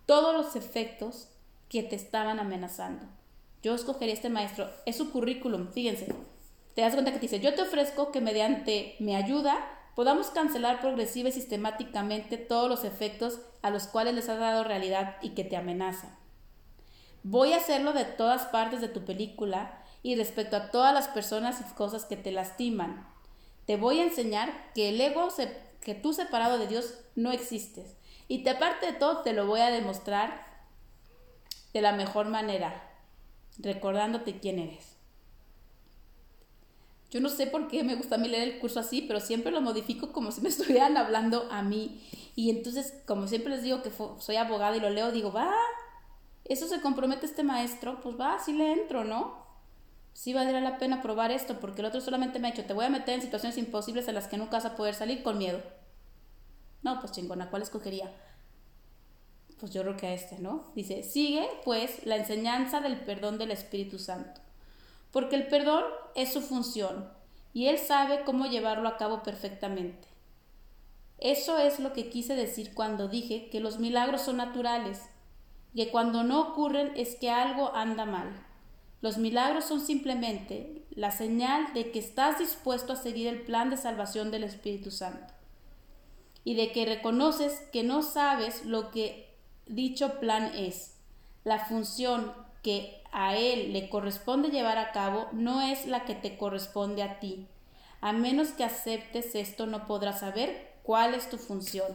S1: todos los efectos que te estaban amenazando. Yo escogería este maestro, es su currículum, fíjense. Te das cuenta que te dice, yo te ofrezco que mediante mi ayuda podamos cancelar progresiva y sistemáticamente todos los efectos a los cuales les ha dado realidad y que te amenazan. Voy a hacerlo de todas partes de tu película y respecto a todas las personas y cosas que te lastiman. Te voy a enseñar que el ego, que tú separado de Dios no existes. Y te, aparte de todo, te lo voy a demostrar de la mejor manera, recordándote quién eres. Yo no sé por qué me gusta a mí leer el curso así, pero siempre lo modifico como si me estuvieran hablando a mí. Y entonces, como siempre les digo que soy abogada y lo leo, digo, va, eso se compromete este maestro, pues va, sí le entro, ¿no? Sí valdría la pena probar esto, porque el otro solamente me ha dicho, te voy a meter en situaciones imposibles en las que nunca vas a poder salir con miedo. No, pues chingona, ¿cuál escogería? Pues yo creo que a este, ¿no? Dice, sigue pues la enseñanza del perdón del Espíritu Santo porque el perdón es su función y Él sabe cómo llevarlo a cabo perfectamente. Eso es lo que quise decir cuando dije que los milagros son naturales, que cuando no ocurren es que algo anda mal. Los milagros son simplemente la señal de que estás dispuesto a seguir el plan de salvación del Espíritu Santo y de que reconoces que no sabes lo que dicho plan es, la función que a él le corresponde llevar a cabo no es la que te corresponde a ti. A menos que aceptes esto no podrás saber cuál es tu función.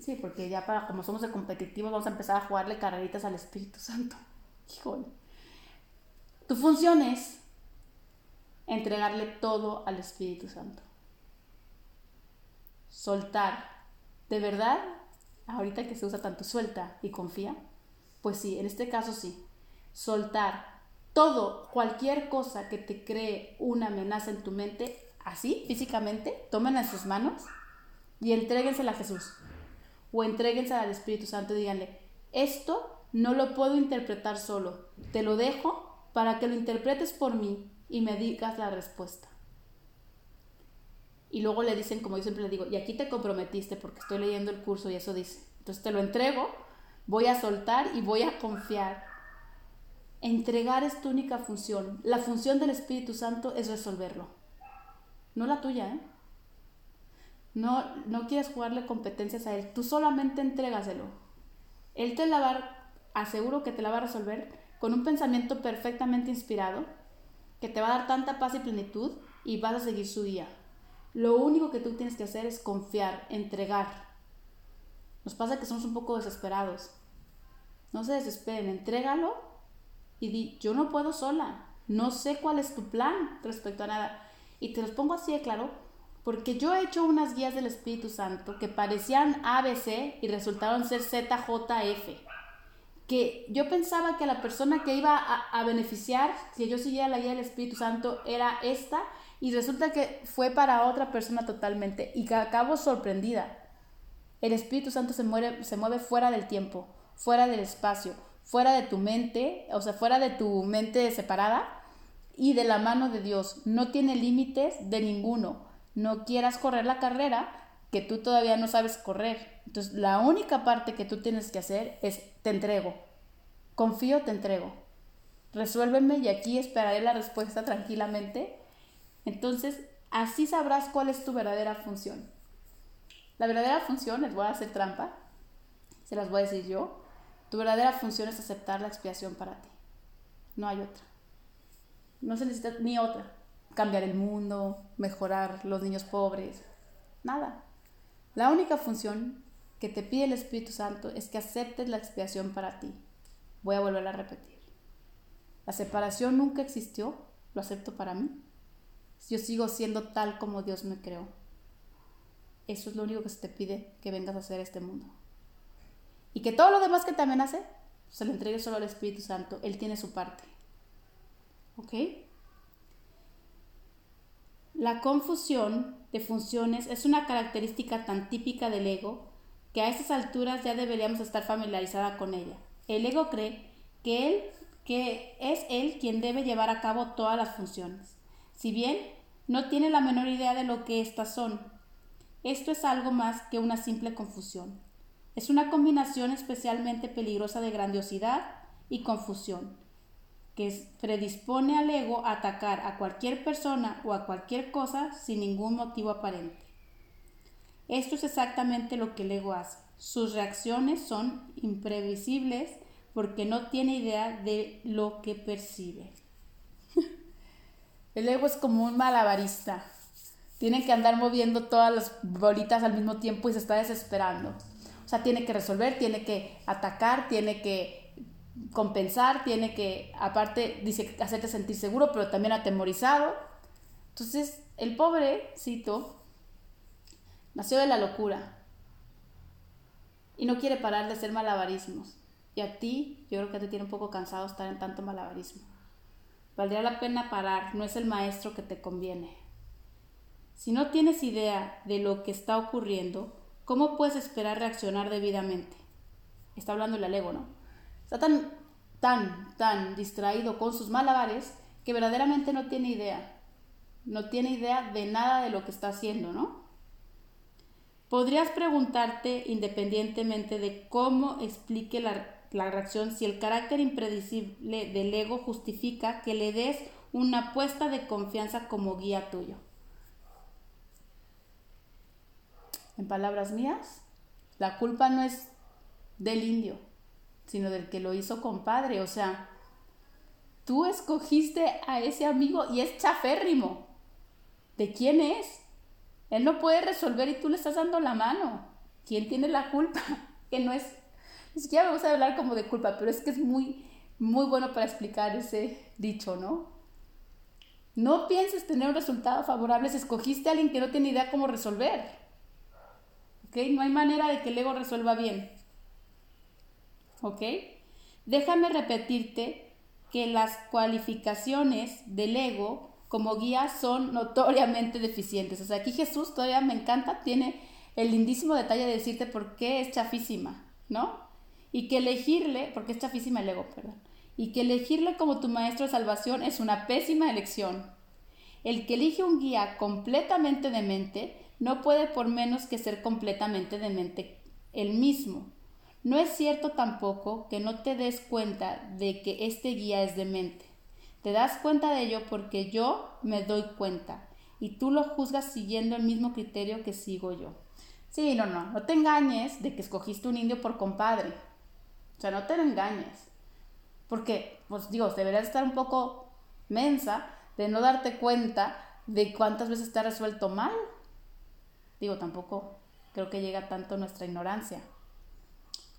S1: Sí, porque ya para como somos competitivos vamos a empezar a jugarle carreritas al Espíritu Santo. Híjole. Tu función es entregarle todo al Espíritu Santo. Soltar. De verdad, ahorita que se usa tanto suelta y confía, pues sí, en este caso sí. Soltar todo, cualquier cosa que te cree una amenaza en tu mente, así, físicamente, tómenla en sus manos y entréguensela a Jesús. O entréguensela al Espíritu Santo y díganle, esto no lo puedo interpretar solo, te lo dejo para que lo interpretes por mí y me digas la respuesta. Y luego le dicen, como yo siempre le digo, y aquí te comprometiste porque estoy leyendo el curso y eso dice. Entonces te lo entrego Voy a soltar y voy a confiar. Entregar es tu única función. La función del Espíritu Santo es resolverlo. No la tuya, ¿eh? No, no quieres jugarle competencias a Él. Tú solamente entrégaselo. Él te la va, aseguro que te la va a resolver con un pensamiento perfectamente inspirado, que te va a dar tanta paz y plenitud y vas a seguir su guía. Lo único que tú tienes que hacer es confiar, entregar. Nos pasa que somos un poco desesperados. No se desesperen, entrégalo y di, yo no puedo sola, no sé cuál es tu plan respecto a nada. Y te los pongo así de claro, porque yo he hecho unas guías del Espíritu Santo que parecían ABC y resultaron ser ZJF. Que yo pensaba que la persona que iba a, a beneficiar, si yo siguiera la guía del Espíritu Santo, era esta, y resulta que fue para otra persona totalmente, y acabo sorprendida el Espíritu Santo se mueve, se mueve fuera del tiempo, fuera del espacio, fuera de tu mente, o sea, fuera de tu mente separada y de la mano de Dios. No tiene límites de ninguno. No quieras correr la carrera que tú todavía no sabes correr. Entonces, la única parte que tú tienes que hacer es te entrego. Confío, te entrego. Resuélveme y aquí esperaré la respuesta tranquilamente. Entonces, así sabrás cuál es tu verdadera función. La verdadera función, les voy a hacer trampa, se las voy a decir yo, tu verdadera función es aceptar la expiación para ti. No hay otra. No se necesita ni otra. Cambiar el mundo, mejorar los niños pobres, nada. La única función que te pide el Espíritu Santo es que aceptes la expiación para ti. Voy a volver a repetir. La separación nunca existió, lo acepto para mí. Yo sigo siendo tal como Dios me creó. Eso es lo único que se te pide que vengas a hacer este mundo. Y que todo lo demás que te amenace, se lo entregue solo al Espíritu Santo. Él tiene su parte. ¿Ok? La confusión de funciones es una característica tan típica del ego que a estas alturas ya deberíamos estar familiarizada con ella. El ego cree que él que es él quien debe llevar a cabo todas las funciones. Si bien no tiene la menor idea de lo que éstas son, esto es algo más que una simple confusión. Es una combinación especialmente peligrosa de grandiosidad y confusión, que predispone al ego a atacar a cualquier persona o a cualquier cosa sin ningún motivo aparente. Esto es exactamente lo que el ego hace. Sus reacciones son imprevisibles, porque no tiene idea de lo que percibe. El ego es como un malabarista. Tiene que andar moviendo todas las bolitas al mismo tiempo y se está desesperando. O sea, tiene que resolver, tiene que atacar, tiene que compensar, tiene que, aparte, dice, hacerte sentir seguro, pero también atemorizado. Entonces, el pobre, cito, nació de la locura y no quiere parar de hacer malabarismos. Y a ti, yo creo que te tiene un poco cansado estar en tanto malabarismo. Valdría la pena parar, no es el maestro que te conviene. Si no tienes idea de lo que está ocurriendo, ¿cómo puedes esperar reaccionar debidamente? Está hablando el ego, ¿no? Está tan, tan, tan distraído con sus malabares que verdaderamente no tiene idea. No tiene idea de nada de lo que está haciendo, ¿no? Podrías preguntarte independientemente de cómo explique la la reacción si el carácter impredecible del ego justifica que le des una apuesta de confianza como guía tuyo. En palabras mías, la culpa no es del indio, sino del que lo hizo compadre. O sea, tú escogiste a ese amigo y es chaférrimo. ¿De quién es? Él no puede resolver y tú le estás dando la mano. ¿Quién tiene la culpa? Que no es ni siquiera me gusta hablar como de culpa, pero es que es muy, muy bueno para explicar ese dicho, ¿no? No pienses tener un resultado favorable si escogiste a alguien que no tiene idea cómo resolver. No hay manera de que el ego resuelva bien. ¿Ok? Déjame repetirte que las cualificaciones del ego como guía son notoriamente deficientes. O sea, aquí Jesús todavía me encanta, tiene el lindísimo detalle de decirte por qué es chafísima, ¿no? y que elegirle, porque es chafísima el ego, perdón, y que elegirle como tu maestro de salvación es una pésima elección. El que elige un guía completamente demente no puede por menos que ser completamente demente él mismo. No es cierto tampoco que no te des cuenta de que este guía es demente. Te das cuenta de ello porque yo me doy cuenta y tú lo juzgas siguiendo el mismo criterio que sigo yo. Sí, no, no, no te engañes de que escogiste un indio por compadre. O sea, no te engañes. Porque, pues digo, deberías estar un poco mensa de no darte cuenta de cuántas veces te ha resuelto mal. Digo, tampoco creo que llega tanto nuestra ignorancia.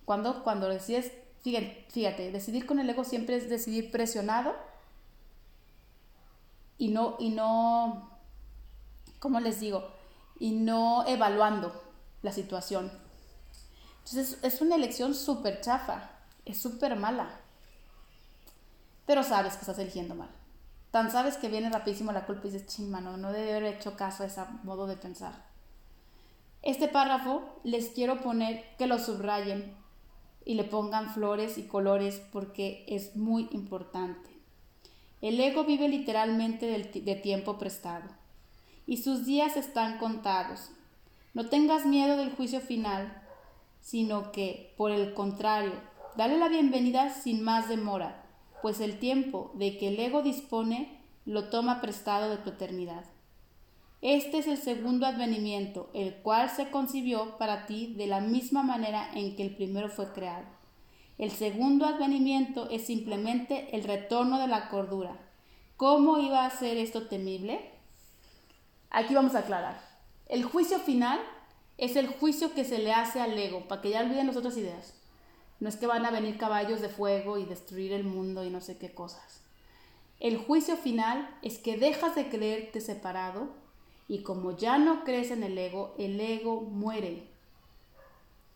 S1: Cuando, cuando decides, fíjate, decidir con el ego siempre es decidir presionado y no, y no, ¿cómo les digo? Y no evaluando la situación. Entonces es una elección súper chafa es súper mala. Pero sabes que estás eligiendo mal. Tan sabes que viene rapidísimo la culpa y dices, ching, no debe haber hecho caso a ese modo de pensar. Este párrafo les quiero poner que lo subrayen y le pongan flores y colores porque es muy importante. El ego vive literalmente de tiempo prestado y sus días están contados. No tengas miedo del juicio final, sino que, por el contrario, Dale la bienvenida sin más demora, pues el tiempo de que el ego dispone lo toma prestado de tu eternidad. Este es el segundo advenimiento, el cual se concibió para ti de la misma manera en que el primero fue creado. El segundo advenimiento es simplemente el retorno de la cordura. ¿Cómo iba a ser esto temible? Aquí vamos a aclarar. El juicio final es el juicio que se le hace al ego, para que ya olviden las otras ideas. No es que van a venir caballos de fuego y destruir el mundo y no sé qué cosas. El juicio final es que dejas de creerte separado y como ya no crees en el ego, el ego muere,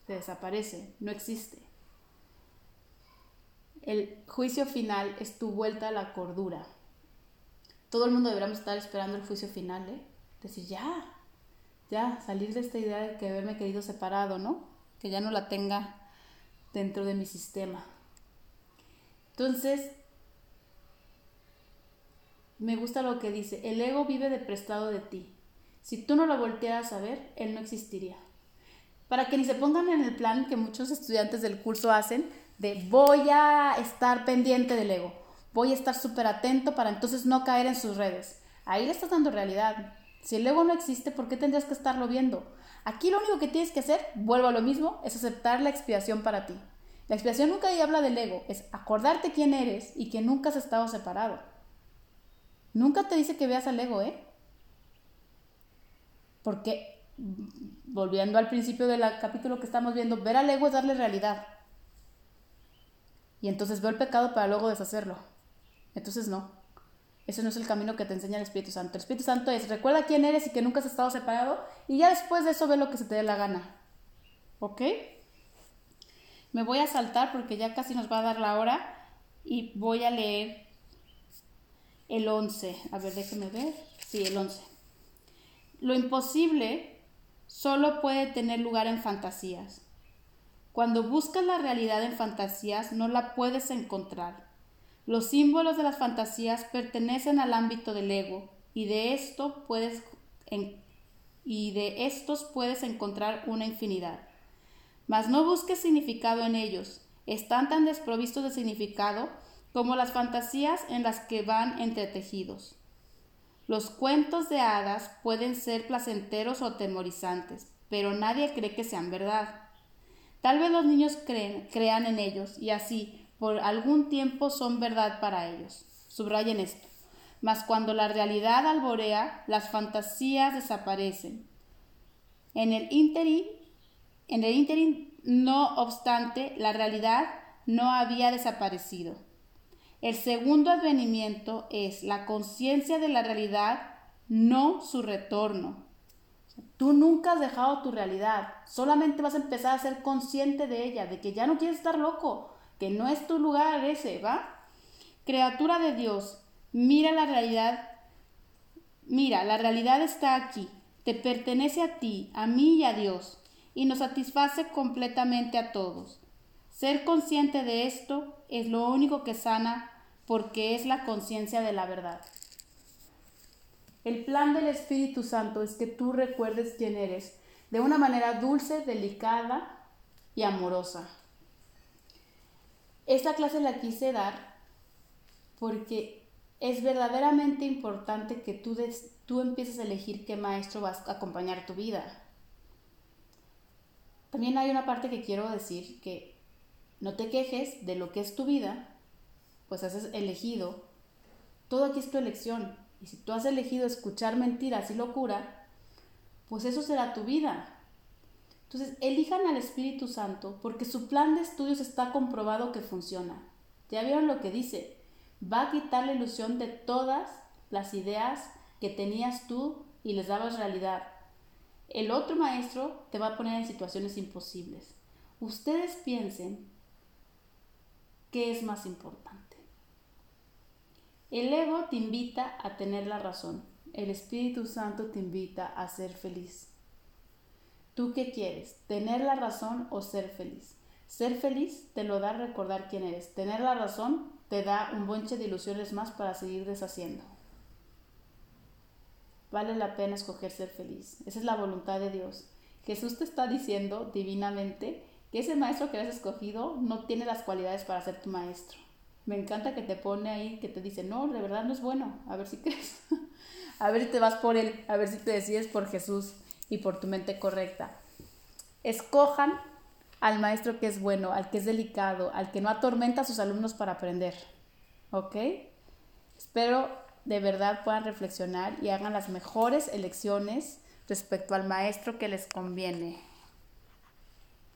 S1: se desaparece, no existe. El juicio final es tu vuelta a la cordura. Todo el mundo deberíamos estar esperando el juicio final, ¿eh? Decir, ya, ya, salir de esta idea de que haberme querido separado, ¿no? Que ya no la tenga dentro de mi sistema. Entonces, me gusta lo que dice, el ego vive de prestado de ti. Si tú no lo voltearas a ver, él no existiría. Para que ni se pongan en el plan que muchos estudiantes del curso hacen de voy a estar pendiente del ego, voy a estar súper atento para entonces no caer en sus redes. Ahí le estás dando realidad. Si el ego no existe, ¿por qué tendrías que estarlo viendo? Aquí lo único que tienes que hacer, vuelvo a lo mismo, es aceptar la expiación para ti. La expiación nunca habla del ego, es acordarte quién eres y que nunca has estado separado. Nunca te dice que veas al ego, ¿eh? Porque, volviendo al principio del capítulo que estamos viendo, ver al ego es darle realidad. Y entonces veo el pecado para luego deshacerlo. Entonces no. Ese no es el camino que te enseña el Espíritu Santo. El Espíritu Santo es, recuerda quién eres y que nunca has estado separado y ya después de eso ve lo que se te dé la gana. ¿Ok? Me voy a saltar porque ya casi nos va a dar la hora y voy a leer el 11. A ver, déjenme ver. Sí, el 11. Lo imposible solo puede tener lugar en fantasías. Cuando buscas la realidad en fantasías no la puedes encontrar. Los símbolos de las fantasías pertenecen al ámbito del ego y de, esto puedes y de estos puedes encontrar una infinidad. Mas no busques significado en ellos. Están tan desprovistos de significado como las fantasías en las que van entretejidos. Los cuentos de hadas pueden ser placenteros o atemorizantes, pero nadie cree que sean verdad. Tal vez los niños crean en ellos y así por algún tiempo son verdad para ellos. Subrayen esto. Mas cuando la realidad alborea, las fantasías desaparecen. En el ínterin, en el ínterin, no obstante, la realidad no había desaparecido. El segundo advenimiento es la conciencia de la realidad, no su retorno. Tú nunca has dejado tu realidad, solamente vas a empezar a ser consciente de ella, de que ya no quieres estar loco, que no es tu lugar ese, ¿va? Criatura de Dios, mira la realidad, mira, la realidad está aquí, te pertenece a ti, a mí y a Dios, y nos satisface completamente a todos. Ser consciente de esto es lo único que sana porque es la conciencia de la verdad. El plan del Espíritu Santo es que tú recuerdes quién eres de una manera dulce, delicada y amorosa. Esta clase la quise dar porque es verdaderamente importante que tú, tú empieces a elegir qué maestro vas a acompañar tu vida. También hay una parte que quiero decir que no te quejes de lo que es tu vida, pues has elegido. Todo aquí es tu elección. Y si tú has elegido escuchar mentiras y locura, pues eso será tu vida. Entonces, elijan al Espíritu Santo porque su plan de estudios está comprobado que funciona. Ya vieron lo que dice. Va a quitar la ilusión de todas las ideas que tenías tú y les dabas realidad. El otro maestro te va a poner en situaciones imposibles. Ustedes piensen qué es más importante. El ego te invita a tener la razón. El Espíritu Santo te invita a ser feliz. ¿Tú qué quieres? ¿Tener la razón o ser feliz? Ser feliz te lo da recordar quién eres. Tener la razón te da un bonche de ilusiones más para seguir deshaciendo. Vale la pena escoger ser feliz. Esa es la voluntad de Dios. Jesús te está diciendo divinamente que ese maestro que has escogido no tiene las cualidades para ser tu maestro. Me encanta que te pone ahí, que te dice, no, de verdad no es bueno, a ver si crees. a ver si te vas por él, a ver si te decides por Jesús y por tu mente correcta. Escojan al maestro que es bueno, al que es delicado, al que no atormenta a sus alumnos para aprender. ¿Ok? Espero de verdad puedan reflexionar y hagan las mejores elecciones respecto al maestro que les conviene.